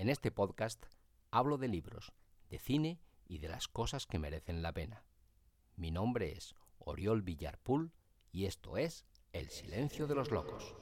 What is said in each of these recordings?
En este podcast hablo de libros, de cine y de las cosas que merecen la pena. Mi nombre es Oriol Villarpool y esto es El Silencio de los Locos.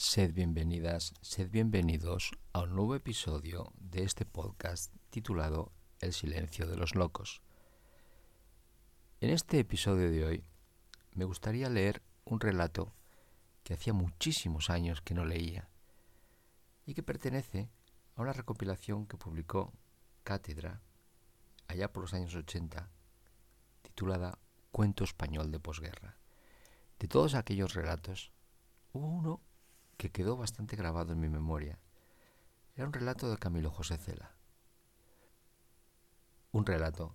Sed bienvenidas, sed bienvenidos a un nuevo episodio de este podcast titulado El silencio de los locos. En este episodio de hoy me gustaría leer un relato que hacía muchísimos años que no leía y que pertenece a una recopilación que publicó Cátedra allá por los años 80 titulada Cuento español de posguerra. De todos aquellos relatos Hubo uno que quedó bastante grabado en mi memoria. Era un relato de Camilo José Cela. Un relato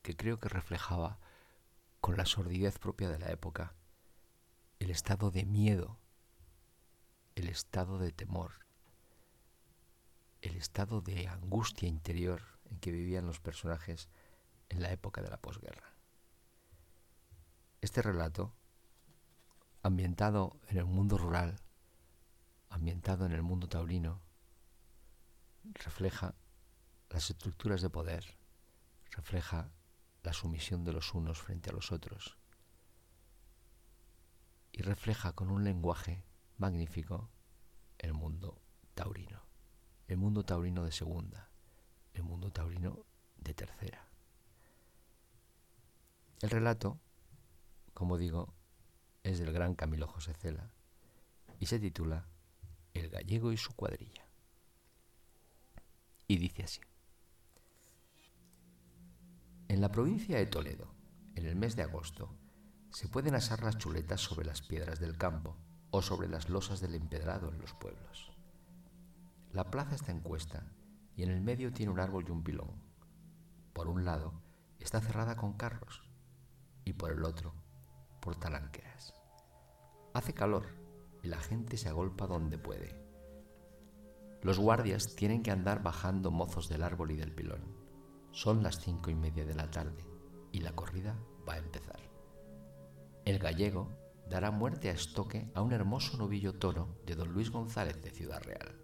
que creo que reflejaba con la sordidez propia de la época el estado de miedo, el estado de temor, el estado de angustia interior en que vivían los personajes en la época de la posguerra. Este relato ambientado en el mundo rural, ambientado en el mundo taurino, refleja las estructuras de poder, refleja la sumisión de los unos frente a los otros y refleja con un lenguaje magnífico el mundo taurino, el mundo taurino de segunda, el mundo taurino de tercera. El relato, como digo, es del gran Camilo José Cela y se titula El gallego y su cuadrilla. Y dice así. En la provincia de Toledo, en el mes de agosto, se pueden asar las chuletas sobre las piedras del campo o sobre las losas del empedrado en los pueblos. La plaza está en cuesta y en el medio tiene un árbol y un pilón. Por un lado está cerrada con carros y por el otro por talanqueras. Hace calor y la gente se agolpa donde puede. Los guardias tienen que andar bajando mozos del árbol y del pilón. Son las cinco y media de la tarde y la corrida va a empezar. El gallego dará muerte a estoque a un hermoso novillo toro de don Luis González de Ciudad Real.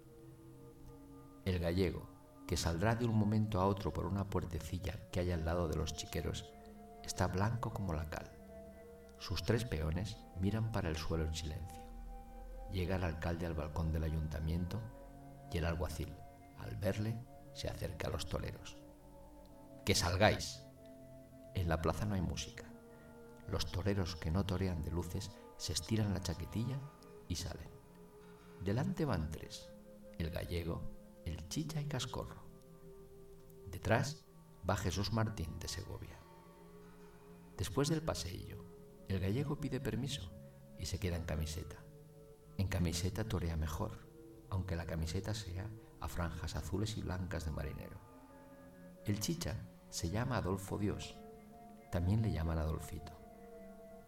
El gallego, que saldrá de un momento a otro por una puertecilla que hay al lado de los chiqueros, está blanco como la cal. Sus tres peones miran para el suelo en silencio. Llega el alcalde al balcón del ayuntamiento y el alguacil, al verle, se acerca a los toleros. ¡Que salgáis! En la plaza no hay música. Los toreros que no torean de luces se estiran la chaquetilla y salen. Delante van tres, el gallego, el chicha y cascorro. Detrás va Jesús Martín de Segovia. Después del paseillo, el gallego pide permiso y se queda en camiseta. En camiseta torea mejor, aunque la camiseta sea a franjas azules y blancas de marinero. El chicha se llama Adolfo Dios, también le llaman Adolfito.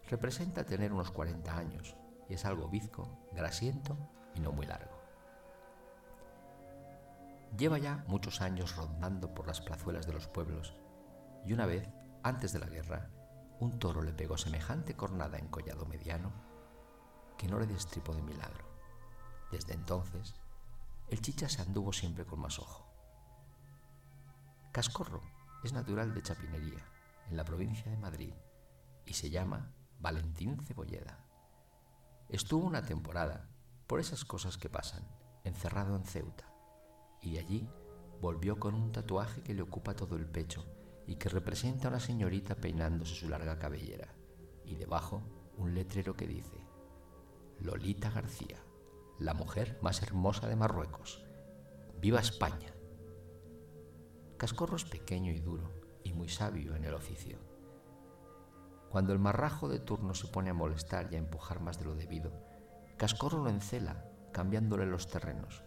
Representa tener unos 40 años y es algo bizco, grasiento y no muy largo. Lleva ya muchos años rondando por las plazuelas de los pueblos y una vez, antes de la guerra, un toro le pegó semejante cornada en collado mediano que no le destripó de milagro. Desde entonces, el chicha se anduvo siempre con más ojo. Cascorro es natural de Chapinería, en la provincia de Madrid, y se llama Valentín Cebolleda. Estuvo una temporada, por esas cosas que pasan, encerrado en Ceuta, y de allí volvió con un tatuaje que le ocupa todo el pecho y que representa a una señorita peinándose su larga cabellera, y debajo un letrero que dice, Lolita García, la mujer más hermosa de Marruecos. ¡Viva España! Cascorro es pequeño y duro, y y muy sabio en el oficio. Cuando el marrajo de turno se pone a molestar y a empujar más de lo debido, Cascorro lo encela, cambiándole los terrenos,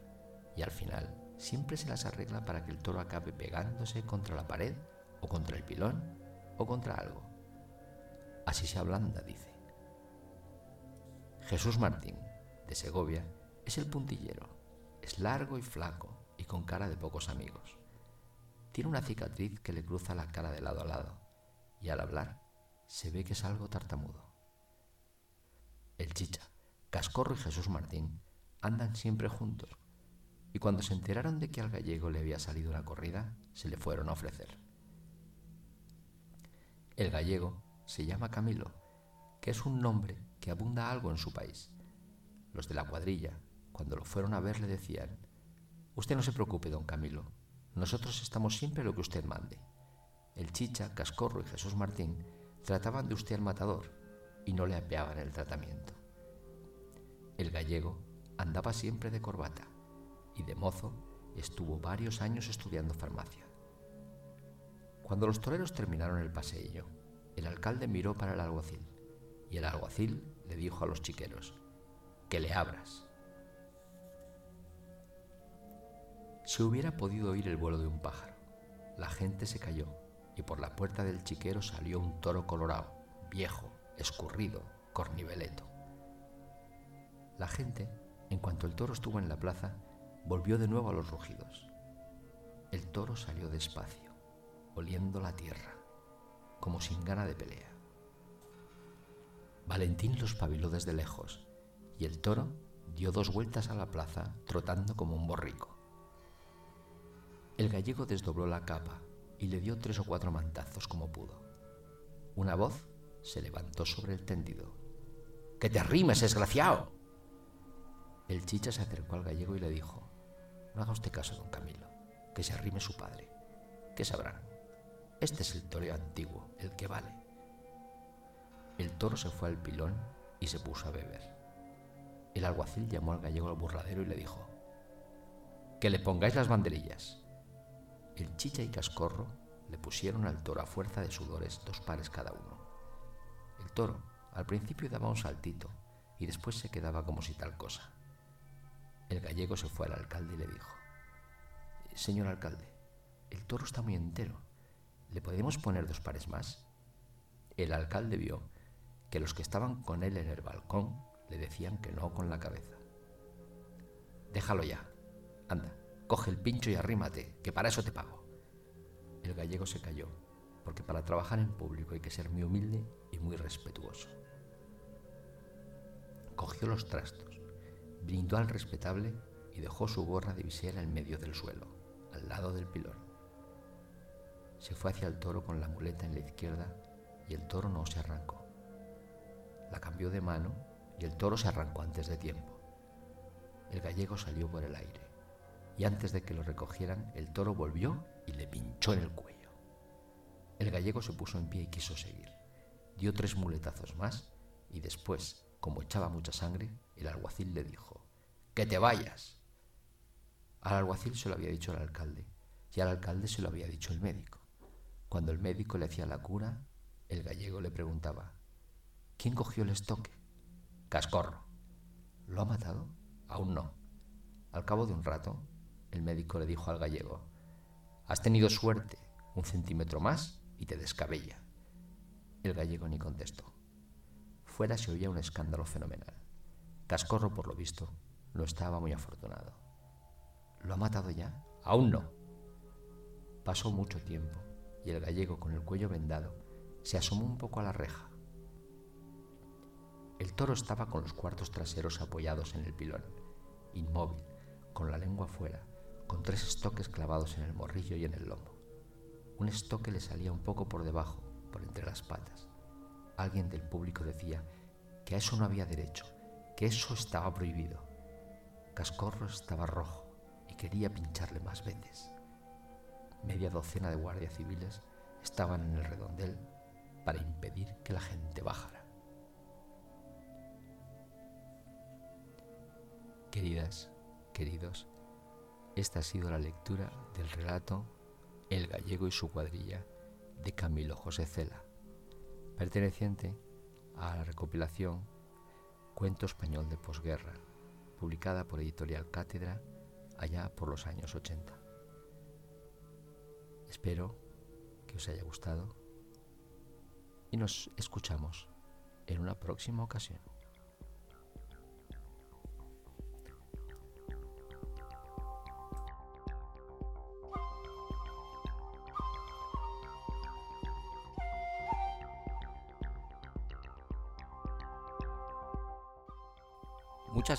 y al final siempre se las arregla para que el toro acabe pegándose contra la pared o contra el pilón o contra algo. Así se ablanda, dice. Jesús Martín, de Segovia, es el puntillero. Es largo y flaco y con cara de pocos amigos. Tiene una cicatriz que le cruza la cara de lado a lado y al hablar se ve que es algo tartamudo. El chicha, Cascorro y Jesús Martín andan siempre juntos y cuando se enteraron de que al gallego le había salido una corrida, se le fueron a ofrecer. El gallego se llama Camilo, que es un nombre que abunda algo en su país. Los de la cuadrilla, cuando lo fueron a ver, le decían, Usted no se preocupe, don Camilo, nosotros estamos siempre lo que usted mande. El chicha, Cascorro y Jesús Martín trataban de usted al matador y no le apeaban el tratamiento. El gallego andaba siempre de corbata y de mozo estuvo varios años estudiando farmacia. Cuando los toreros terminaron el paseillo, el alcalde miró para el alguacil y el alguacil le dijo a los chiqueros, que le abras. Se hubiera podido oír el vuelo de un pájaro. La gente se cayó y por la puerta del chiquero salió un toro colorado, viejo, escurrido, corniveleto. La gente, en cuanto el toro estuvo en la plaza, volvió de nuevo a los rugidos. El toro salió despacio, oliendo la tierra, como sin gana de pelea. Valentín los pabiló desde lejos y el toro dio dos vueltas a la plaza trotando como un borrico. El gallego desdobló la capa y le dio tres o cuatro mantazos como pudo. Una voz se levantó sobre el tendido. ¡Que te arrimes, desgraciado! El chicha se acercó al gallego y le dijo, no haga usted caso, don Camilo, que se arrime su padre. ¿Qué sabrán? Este es el toreo antiguo, el que vale. El toro se fue al pilón y se puso a beber. El alguacil llamó al gallego al burladero y le dijo, que le pongáis las banderillas. El chicha y cascorro le pusieron al toro a fuerza de sudores dos pares cada uno. El toro al principio daba un saltito y después se quedaba como si tal cosa. El gallego se fue al alcalde y le dijo, Señor alcalde, el toro está muy entero. ¿Le podemos poner dos pares más? El alcalde vio que los que estaban con él en el balcón le decían que no con la cabeza. Déjalo ya. Anda, coge el pincho y arrímate, que para eso te pago. El gallego se cayó, porque para trabajar en público hay que ser muy humilde y muy respetuoso. Cogió los trastos brindó al respetable y dejó su gorra de visera en medio del suelo, al lado del pilón. Se fue hacia el toro con la muleta en la izquierda y el toro no se arrancó. La cambió de mano y el toro se arrancó antes de tiempo. El gallego salió por el aire y antes de que lo recogieran el toro volvió y le pinchó en el cuello. El gallego se puso en pie y quiso seguir. Dio tres muletazos más y después, como echaba mucha sangre, el alguacil le dijo, que te vayas. Al alguacil se lo había dicho el alcalde y al alcalde se lo había dicho el médico. Cuando el médico le hacía la cura, el gallego le preguntaba, ¿quién cogió el estoque? Cascorro. ¿Lo ha matado? Aún no. Al cabo de un rato, el médico le dijo al gallego, has tenido suerte, un centímetro más y te descabella. El gallego ni contestó. Fuera se oía un escándalo fenomenal. Cascorro, por lo visto, no estaba muy afortunado. ¿Lo ha matado ya? Aún no. Pasó mucho tiempo y el gallego, con el cuello vendado, se asomó un poco a la reja. El toro estaba con los cuartos traseros apoyados en el pilón, inmóvil, con la lengua fuera, con tres estoques clavados en el morrillo y en el lomo. Un estoque le salía un poco por debajo, por entre las patas. Alguien del público decía que a eso no había derecho, que eso estaba prohibido. Cascorro estaba rojo y quería pincharle más veces. Media docena de guardias civiles estaban en el redondel para impedir que la gente bajara. Queridas, queridos, esta ha sido la lectura del relato El gallego y su cuadrilla de Camilo José Cela, perteneciente a la recopilación Cuento Español de Posguerra, publicada por Editorial Cátedra allá por los años 80. Espero que os haya gustado y nos escuchamos en una próxima ocasión.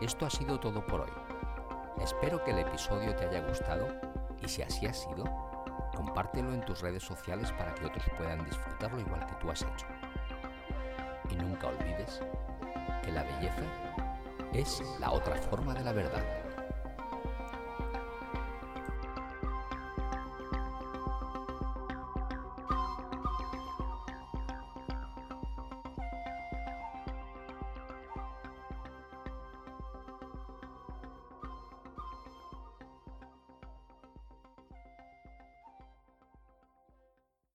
Esto ha sido todo por hoy. Espero que el episodio te haya gustado y si así ha sido, compártelo en tus redes sociales para que otros puedan disfrutarlo igual que tú has hecho. Y nunca olvides que la belleza es la otra forma de la verdad.